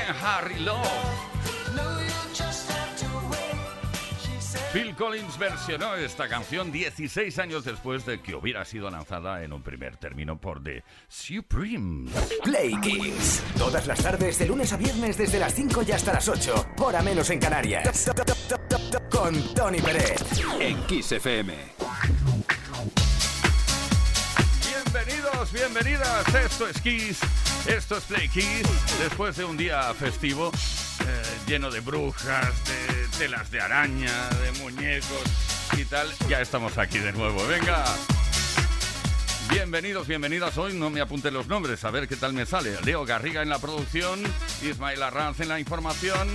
Harry Love. Phil Collins versionó esta canción 16 años después de que hubiera sido lanzada en un primer término por The Supremes. Play Kiss. Todas las tardes, de lunes a viernes, desde las 5 y hasta las 8. Hora menos en Canarias. Con Tony Pérez. En Kiss FM. Bienvenidos, bienvenidas. Esto es Kiss. Esto es Play Kiss. Después de un día festivo eh, lleno de brujas, de telas de araña, de muñecos y tal, ya estamos aquí de nuevo. Venga. Bienvenidos, bienvenidas. Hoy no me apunte los nombres, a ver qué tal me sale. Leo Garriga en la producción, Ismael Arranz en la información,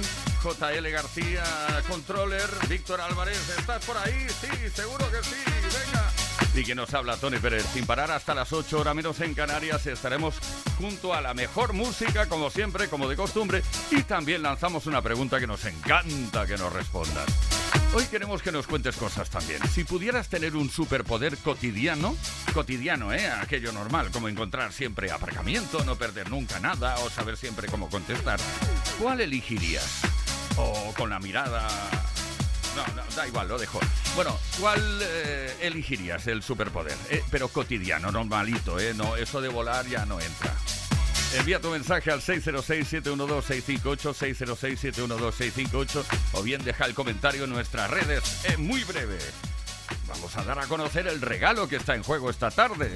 JL García, controller, Víctor Álvarez. ¿Estás por ahí? Sí, seguro que sí. Venga. Y que nos habla Tony Pérez. Sin parar hasta las 8 horas menos en Canarias estaremos junto a la mejor música, como siempre, como de costumbre. Y también lanzamos una pregunta que nos encanta que nos respondan. Hoy queremos que nos cuentes cosas también. Si pudieras tener un superpoder cotidiano, cotidiano, ¿eh? Aquello normal, como encontrar siempre aparcamiento, no perder nunca nada o saber siempre cómo contestar, ¿cuál elegirías? O con la mirada no, no, da igual, lo dejo. Bueno, ¿cuál eh, elegirías el superpoder? Eh, pero cotidiano, normalito, ¿eh? No, eso de volar ya no entra. Envía tu mensaje al 606-712-658, 606-712-658 o bien deja el comentario en nuestras redes en muy breve. Vamos a dar a conocer el regalo que está en juego esta tarde.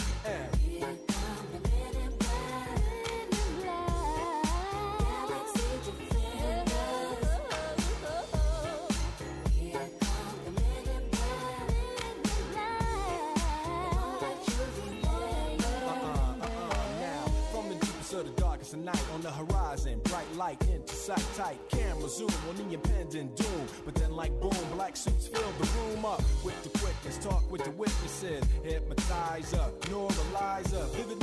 horizon. Bright light into sight tight. Camera zoom on the impending doom. But then, like boom, black suits fill the room up with the quickness. Talk with the witnesses. Hypnotizer, neuralizer. Vivid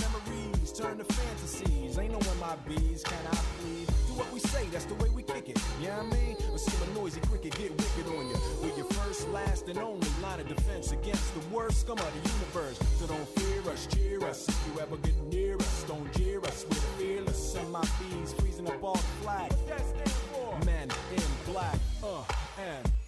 turn to fantasies. Ain't no my bees, can I please? Do what we say, that's the way we kick it. Yeah, you know I mean? Or see a noisy cricket get wicked on you. We're your first, last, and only line of defense against the worst scum of the universe. So don't fear us, cheer us. If you ever get near us, don't jeer us. We're fearless. Bees freezing up all the flag. What's that stand for? Men in black, uh, and.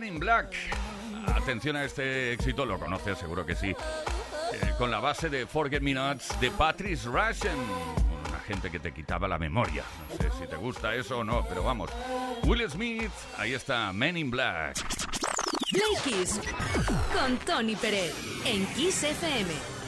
Men in Black. Atención a este éxito, lo conoces seguro que sí. Eh, con la base de Forget Me Nots de Patrice Russian. Una gente que te quitaba la memoria. No sé si te gusta eso o no, pero vamos. Will Smith, ahí está, Men in Black. Play con Tony Pérez en Kiss FM.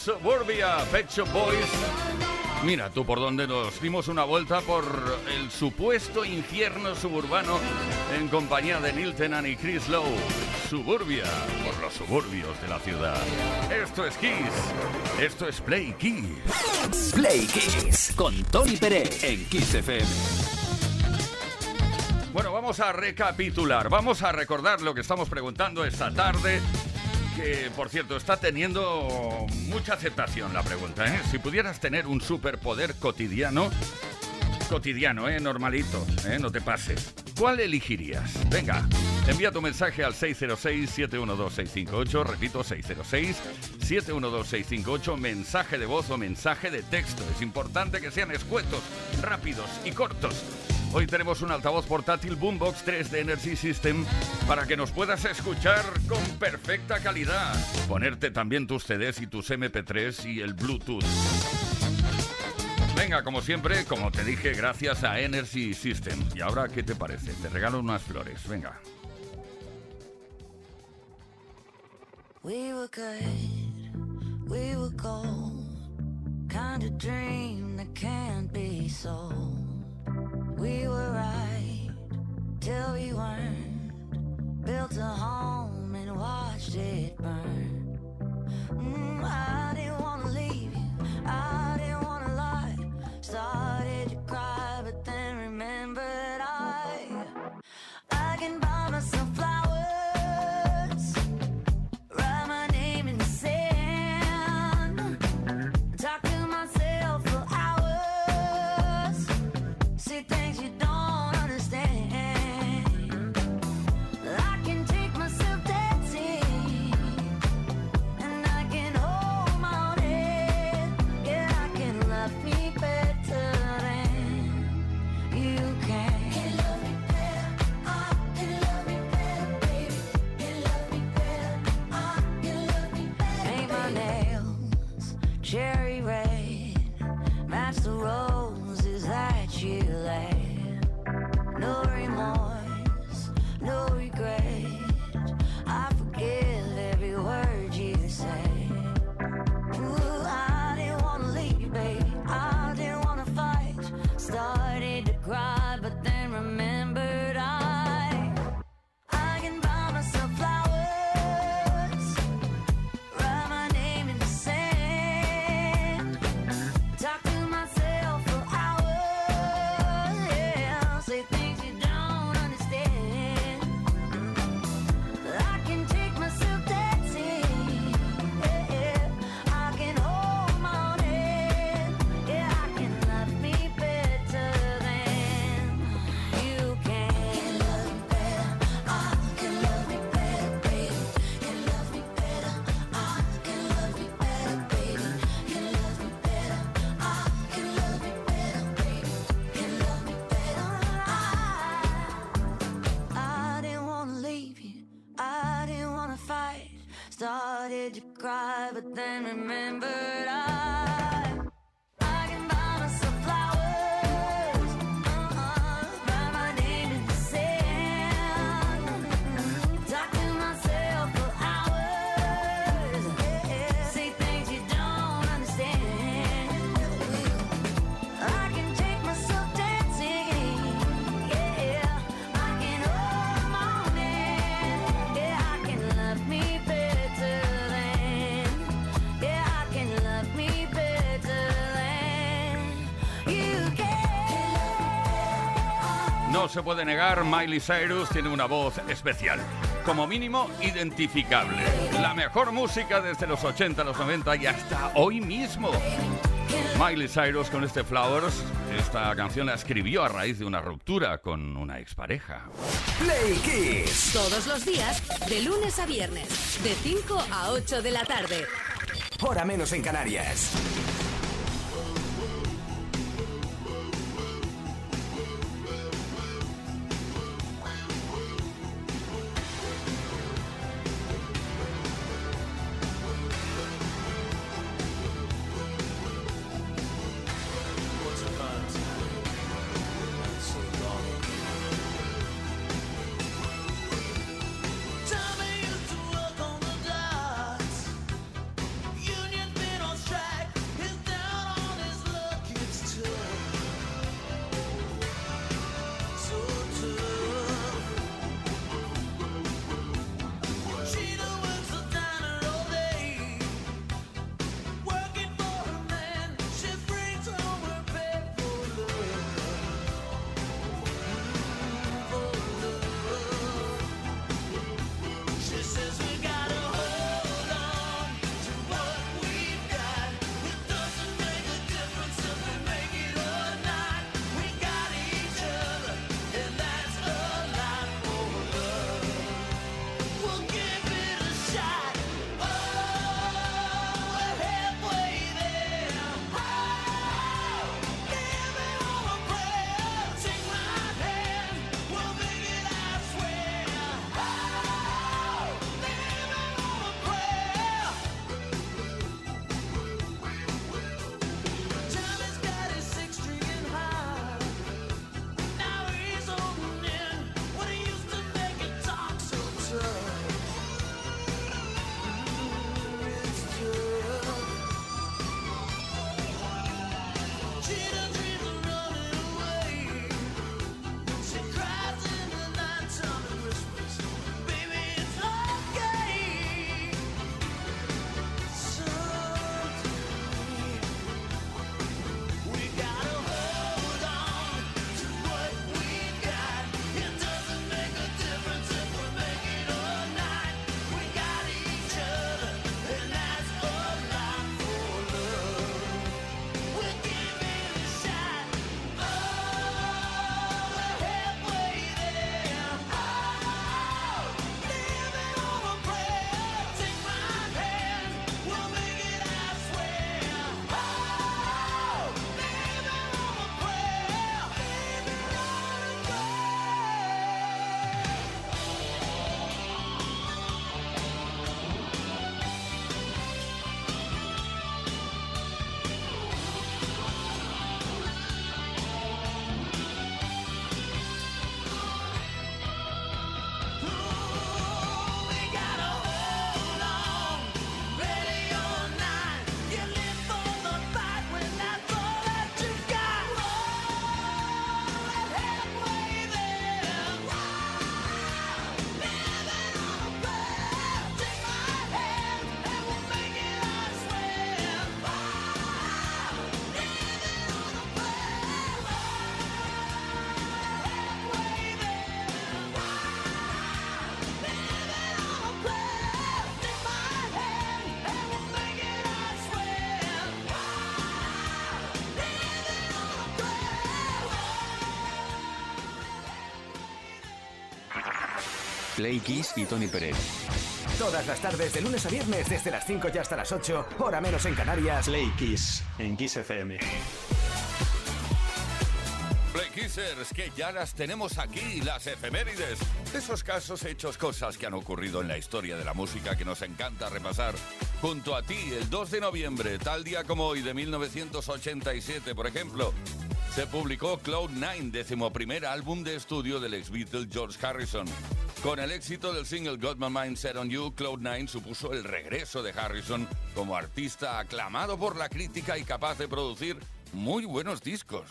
Suburbia, Pet Shop Boys. Mira tú por dónde nos dimos una vuelta por el supuesto infierno suburbano en compañía de Neil Tennant y Chris Lowe. Suburbia, por los suburbios de la ciudad. Esto es Kiss. Esto es Play Kiss. Play Kiss con Tony Pérez en Kiss FM. Bueno, vamos a recapitular, vamos a recordar lo que estamos preguntando esta tarde por cierto, está teniendo mucha aceptación la pregunta. ¿eh? Si pudieras tener un superpoder cotidiano, cotidiano, ¿eh? normalito, ¿eh? no te pases, ¿cuál elegirías? Venga, envía tu mensaje al 606-712-658, repito, 606-712-658, mensaje de voz o mensaje de texto. Es importante que sean escuetos, rápidos y cortos. Hoy tenemos un altavoz portátil Boombox 3 de Energy System para que nos puedas escuchar con perfecta calidad. Ponerte también tus CDs y tus MP3 y el Bluetooth. Venga, como siempre, como te dije, gracias a Energy System. Y ahora, ¿qué te parece? Te regalo unas flores. Venga. We were good, we were. Kind of dream that can't be. We were right till we weren't. Built a home and watched it burn. Mm, I didn't wanna leave you. I didn't wanna lie. Started to cry, cherry red, match the roses that you laid. No remorse, no regret. No se puede negar, Miley Cyrus tiene una voz especial. Como mínimo, identificable. La mejor música desde los 80, los 90 y hasta hoy mismo. Miley Cyrus con este Flowers, esta canción la escribió a raíz de una ruptura con una expareja. Play Kiss. Todos los días, de lunes a viernes, de 5 a 8 de la tarde. Hora menos en Canarias. Play Kiss y Tony Pérez. Todas las tardes, de lunes a viernes, desde las 5 y hasta las 8, hora menos en Canarias. Play Kiss, en Kiss FM. Play Kissers, que ya las tenemos aquí, las efemérides. Esos casos hechos, cosas que han ocurrido en la historia de la música que nos encanta repasar. Junto a ti, el 2 de noviembre, tal día como hoy de 1987, por ejemplo, se publicó Cloud Nine, décimo primer álbum de estudio del ex Beatle George Harrison. Con el éxito del single Got My Mind Set on You, Cloud9 supuso el regreso de Harrison como artista aclamado por la crítica y capaz de producir muy buenos discos.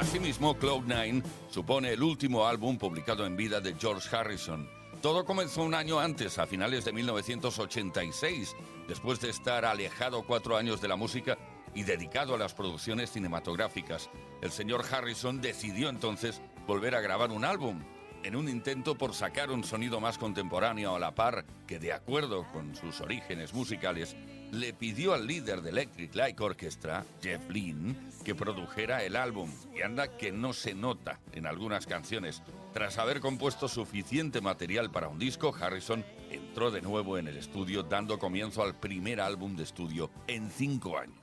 Asimismo, Cloud9 supone el último álbum publicado en vida de George Harrison. Todo comenzó un año antes, a finales de 1986, después de estar alejado cuatro años de la música y dedicado a las producciones cinematográficas. El señor Harrison decidió entonces volver a grabar un álbum, en un intento por sacar un sonido más contemporáneo a la par que, de acuerdo con sus orígenes musicales, le pidió al líder de Electric Light Orchestra, Jeff Lynne, que produjera el álbum. Y anda que no se nota en algunas canciones. Tras haber compuesto suficiente material para un disco, Harrison entró de nuevo en el estudio dando comienzo al primer álbum de estudio en cinco años.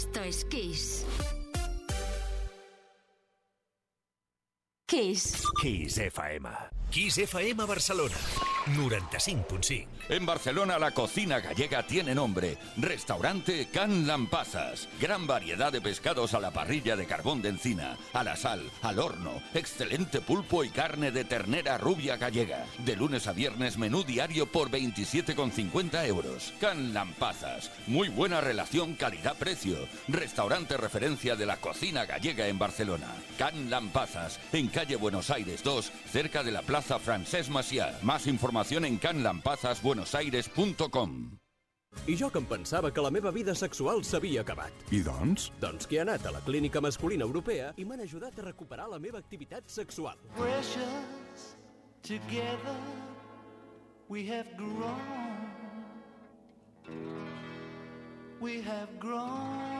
Esto es Kiss. Kiss. Kiss FM. Kiss FM Barcelona. 95.5. En Barcelona la cocina gallega tiene nombre. Restaurante Can Lampazas. Gran variedad de pescados a la parrilla de carbón de encina, a la sal, al horno. Excelente pulpo y carne de ternera rubia gallega. De lunes a viernes menú diario por 27,50 euros. Can Lampazas. Muy buena relación calidad-precio. Restaurante referencia de la cocina gallega en Barcelona. Can Lampazas. En calle Buenos Aires 2, cerca de la Plaza Francesc Macià. Más información en canlampazasbuenosaires.com. I jo que em pensava que la meva vida sexual s'havia acabat. I doncs? Doncs que he anat a la Clínica Masculina Europea i m'han ajudat a recuperar la meva activitat sexual. Precious, together we have grown. We have grown.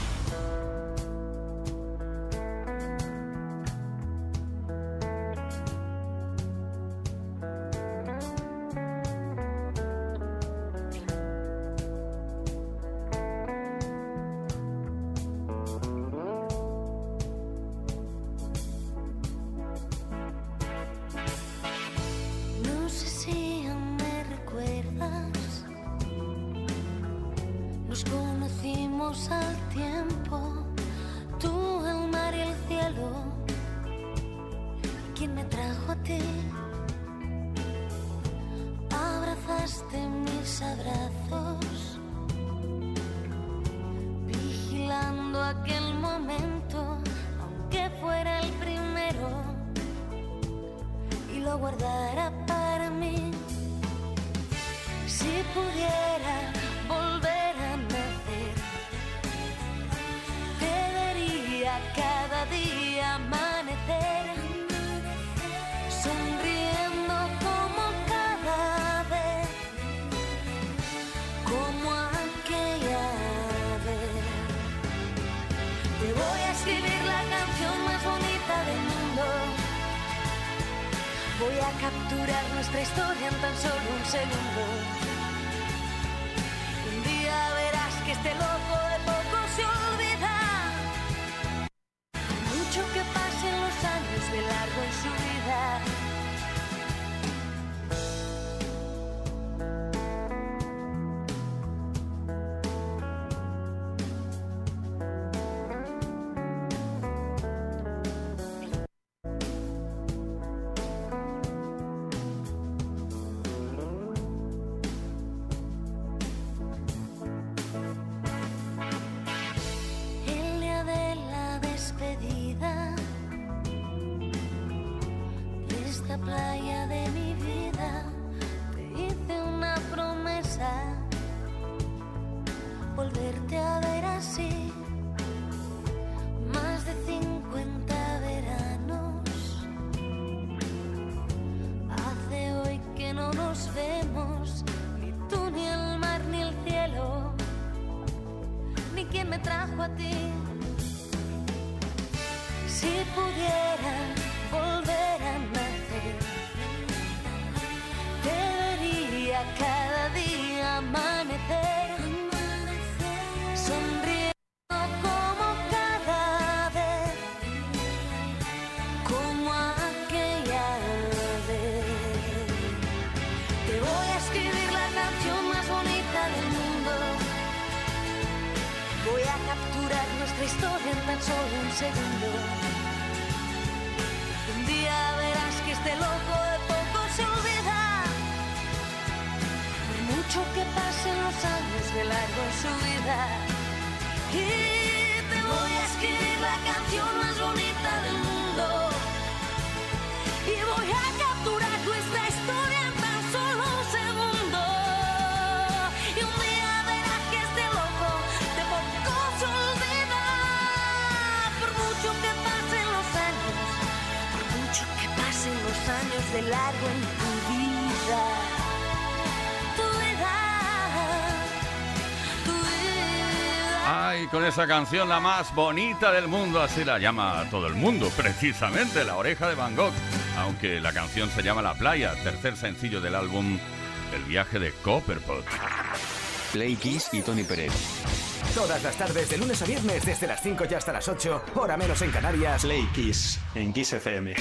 Capturar nuestra historia en tan solo un segundo. Un día verás que este loco esa canción, la más bonita del mundo, así la llama todo el mundo, precisamente La Oreja de Van Gogh, aunque la canción se llama La Playa, tercer sencillo del álbum El viaje de Copperpot. Play Kiss y Tony Pérez. Todas las tardes, de lunes a viernes, desde las 5 y hasta las 8, hora menos en Canarias. Play Kiss, en Kiss FM.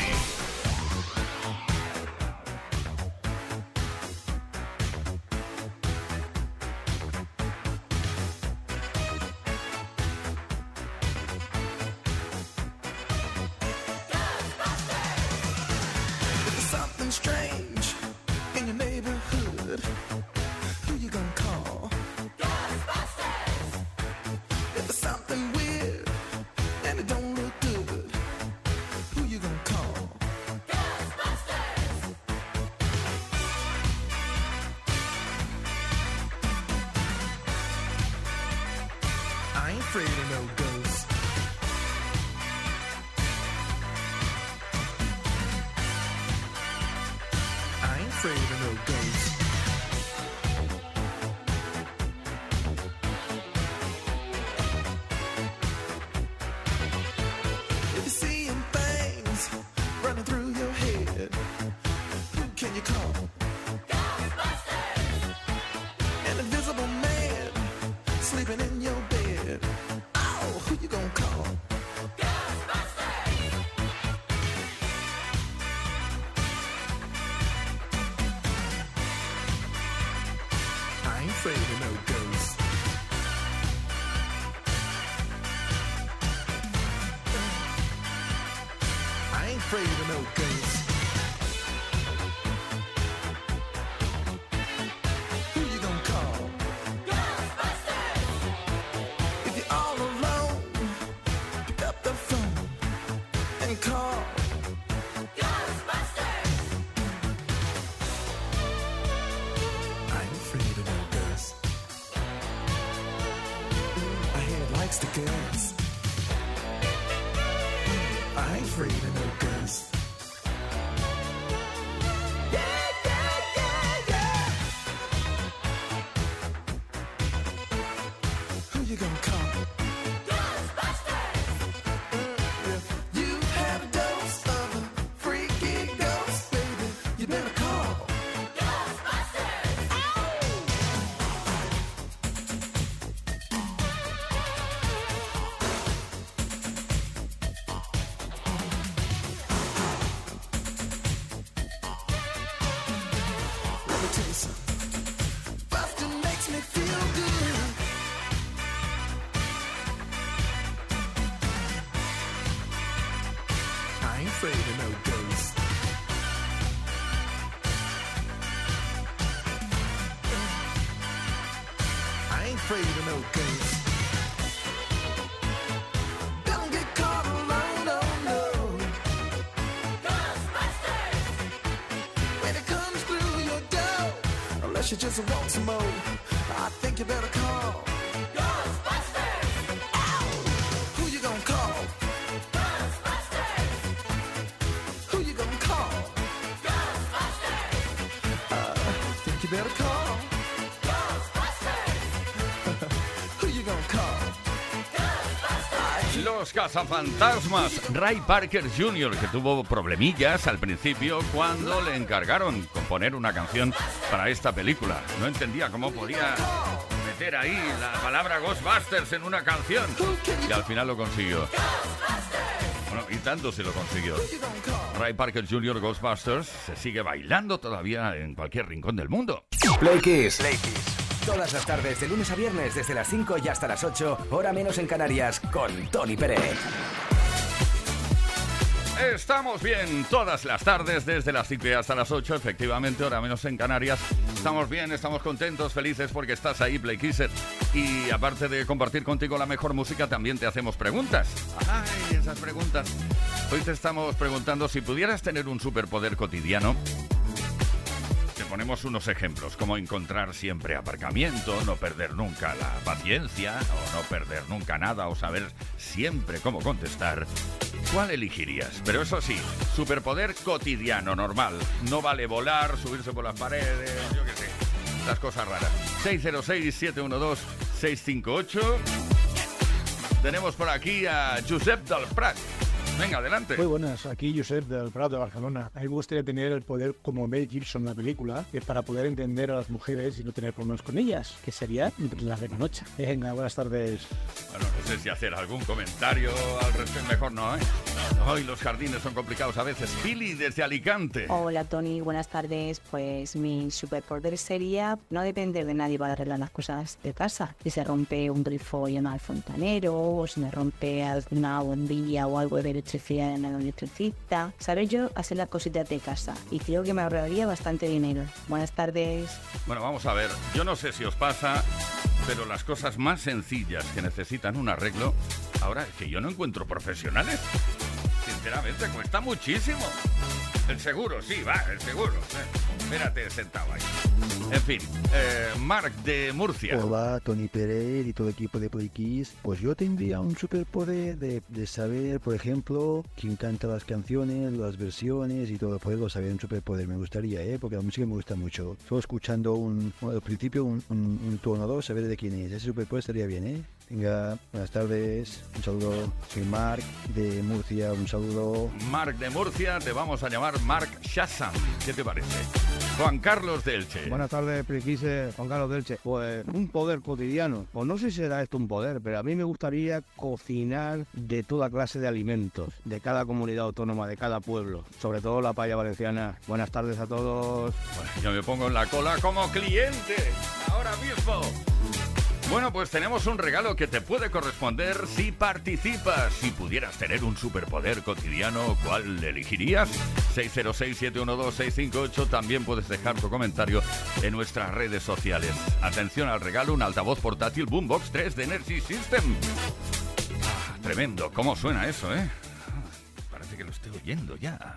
afraid of no ghosts. I ain't afraid of freedom. Just. I think you better call. Call? Los cazafantasmas. Ray Parker Jr., que tuvo problemillas al principio cuando le encargaron componer una canción para esta película. No entendía cómo podía meter ahí la palabra Ghostbusters en una canción. Y al final lo consiguió. Bueno, y tanto se lo consiguió. Ray Parker Jr. Ghostbusters se sigue bailando todavía en cualquier rincón del mundo. Play Kiss. Todas las tardes, de lunes a viernes, desde las 5 y hasta las 8, hora menos en Canarias, con Tony Pérez. Estamos bien todas las tardes, desde las 5 y hasta las 8, efectivamente, hora menos en Canarias. Estamos bien, estamos contentos, felices porque estás ahí, Play Kisser. Y aparte de compartir contigo la mejor música, también te hacemos preguntas. Ay, esas preguntas. Hoy te estamos preguntando si pudieras tener un superpoder cotidiano. Ponemos unos ejemplos, como encontrar siempre aparcamiento, no perder nunca la paciencia, o no perder nunca nada, o saber siempre cómo contestar. ¿Cuál elegirías? Pero eso sí, superpoder cotidiano, normal. No vale volar, subirse por las paredes, yo qué sé. Las cosas raras. 606-712-658. Tenemos por aquí a Josep del Prat. Venga, adelante. Muy buenas, aquí Josep del Prado de Barcelona. A mí me gustaría tener el poder como Mel Gibson en la película, que es para poder entender a las mujeres y no tener problemas con ellas, que sería la noche. Venga, buenas tardes. Bueno, no sé si hacer algún comentario al respecto. Mejor no, ¿eh? Hoy los jardines son complicados a veces. Pili desde Alicante. Hola Tony, buenas tardes. Pues mi superpoder sería no depender de nadie para arreglar las cosas de casa. Si se rompe un grifo, llamar al fontanero, o si me rompe alguna bombilla o algo de electricidad en el electricista. Saber yo hacer las cositas de casa y creo que me ahorraría bastante dinero. Buenas tardes. Bueno, vamos a ver. Yo no sé si os pasa, pero las cosas más sencillas que necesitan un arreglo, ahora es que yo no encuentro profesionales. Sinceramente, cuesta muchísimo. El seguro, sí, va, el seguro. Espérate sentado ahí. En fin, eh, Marc de Murcia. Hola, Tony Pérez y todo el equipo de Play Kiss. Pues yo tendría un superpoder de, saber, por ejemplo, quién canta las canciones, las versiones y todo. Poderlo saber, un superpoder me gustaría, ¿eh? Porque la música me gusta mucho. Solo escuchando un, al principio un, un, un saber de quién es. Ese superpoder estaría bien, ¿eh? Venga, buenas tardes, un saludo. Soy Marc de Murcia, un saludo. Marc de Murcia, te vamos a llamar Marc Shazam. ¿Qué te parece? Juan Carlos Delche. Buenas tardes, Prequise, Juan Carlos Delche. Pues un poder cotidiano. Pues no sé si será esto un poder, pero a mí me gustaría cocinar de toda clase de alimentos, de cada comunidad autónoma, de cada pueblo, sobre todo la paella valenciana. Buenas tardes a todos. Bueno, yo me pongo en la cola como cliente, ahora mismo. Bueno, pues tenemos un regalo que te puede corresponder si participas. Si pudieras tener un superpoder cotidiano, ¿cuál elegirías? 606-712-658. También puedes dejar tu comentario en nuestras redes sociales. Atención al regalo, un altavoz portátil Boombox 3 de Energy System. Ah, tremendo, ¿cómo suena eso, eh? Ah, Parece que lo estoy oyendo ya.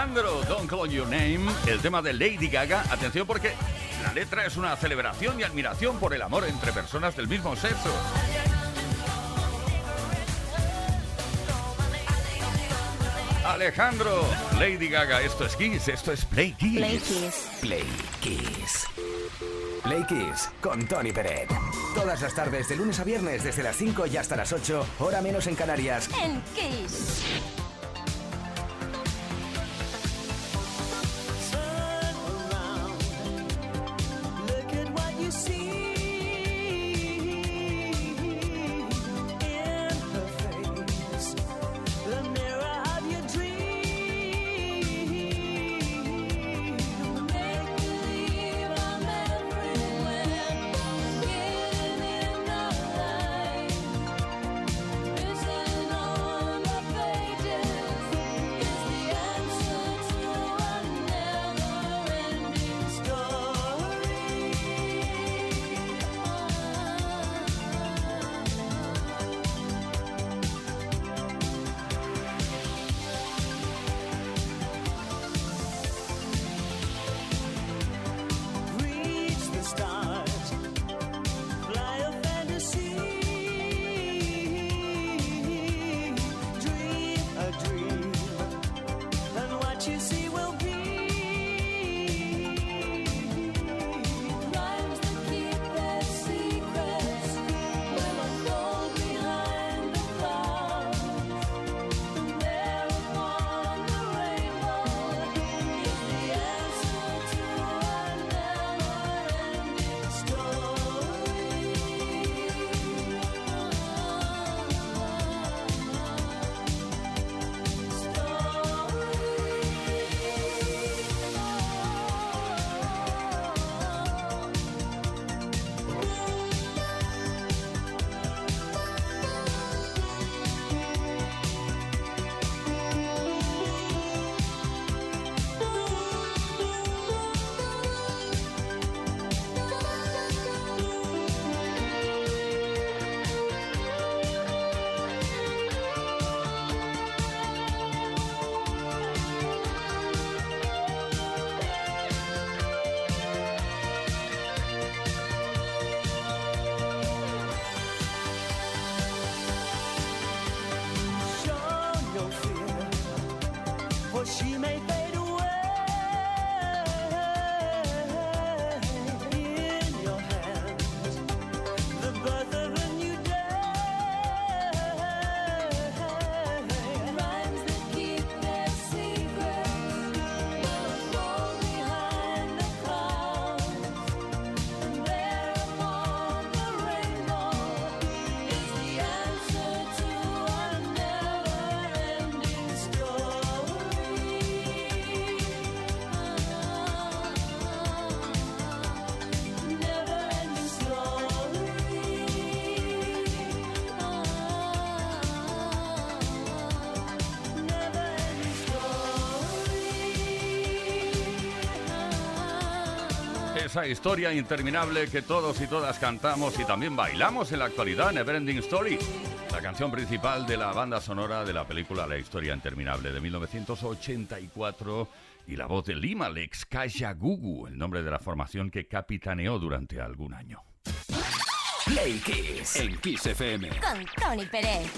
Alejandro, Don't Call Your Name, el tema de Lady Gaga. Atención porque la letra es una celebración y admiración por el amor entre personas del mismo sexo. Alejandro, Lady Gaga, esto es Kiss, esto es Play Kiss. Play Kiss. Play Kiss. Play Kiss con Tony Pérez. Todas las tardes, de lunes a viernes, desde las 5 y hasta las 8, hora menos en Canarias. En Kiss. Esa historia interminable que todos y todas cantamos y también bailamos en la actualidad, Neverending Story. La canción principal de la banda sonora de la película La historia interminable de 1984 y la voz de Lima Lex Gugu, el nombre de la formación que capitaneó durante algún año. Play Kiss. En Kiss FM. Con Tony Pérez.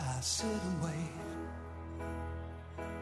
I sit and wait.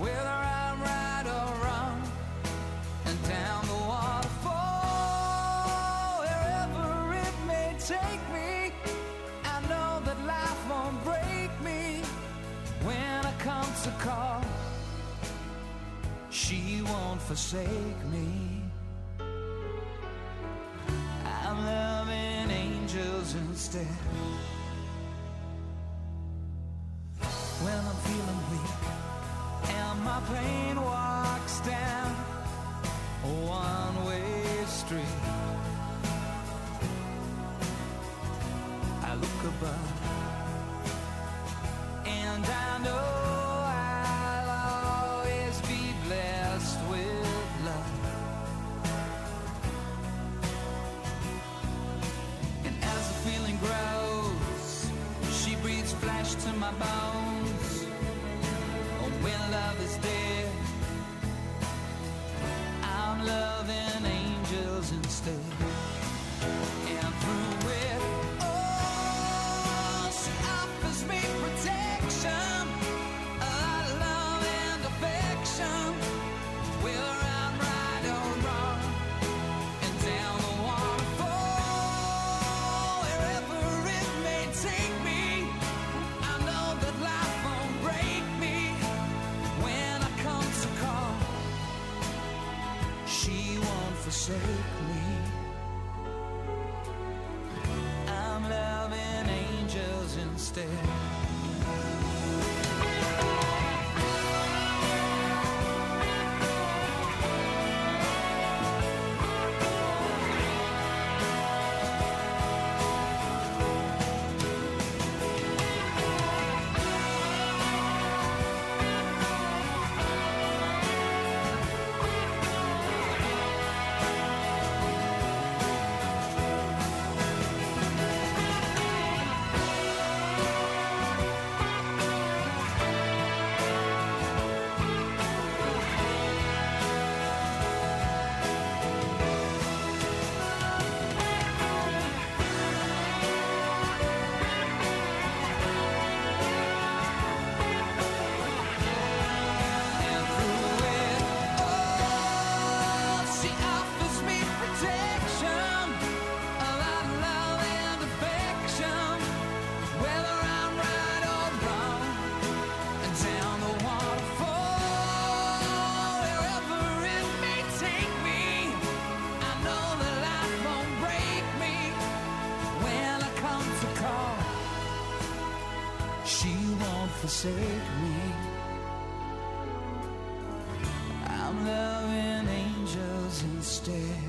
whether I'm right or wrong, and down the waterfall, wherever it may take me, I know that life won't break me when I come to call. She won't forsake me. I'm loving angels instead.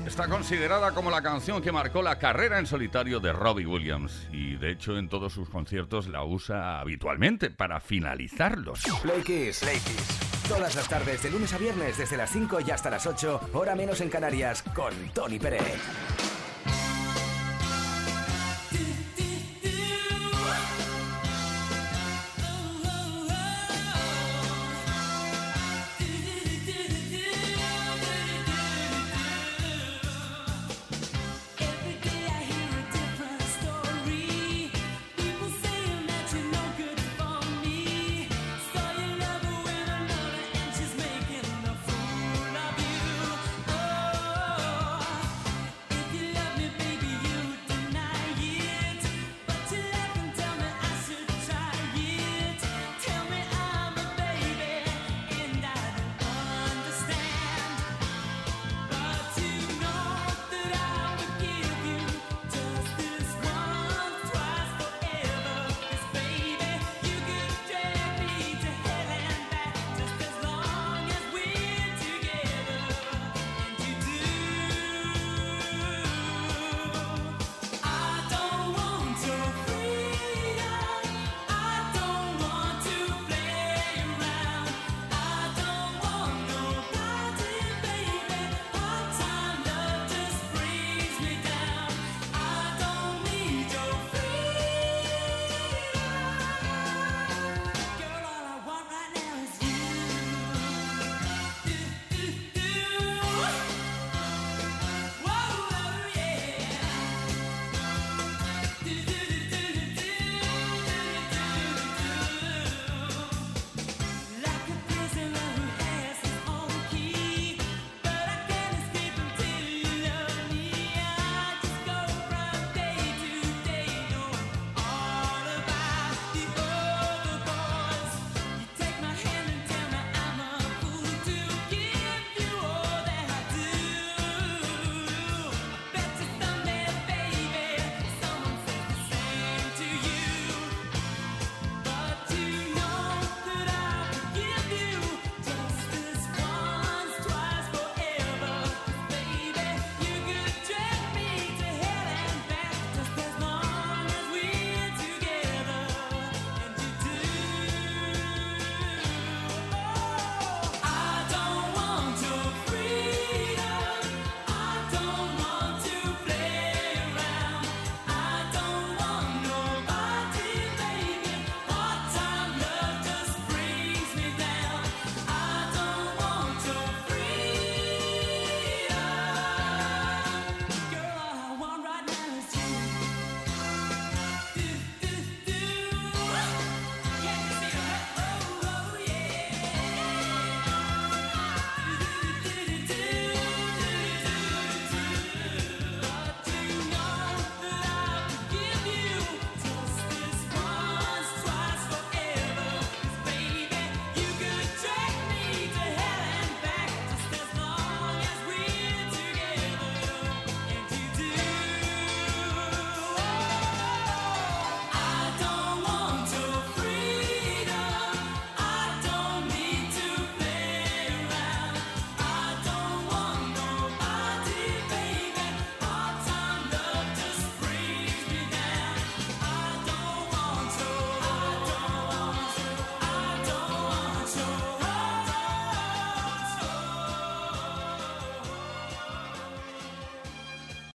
Está considerada como la canción que marcó la carrera en solitario de Robbie Williams y de hecho en todos sus conciertos la usa habitualmente para finalizarlos. Play Kiss. Todas las tardes, de lunes a viernes, desde las 5 y hasta las 8, hora menos en Canarias, con Tony Pérez.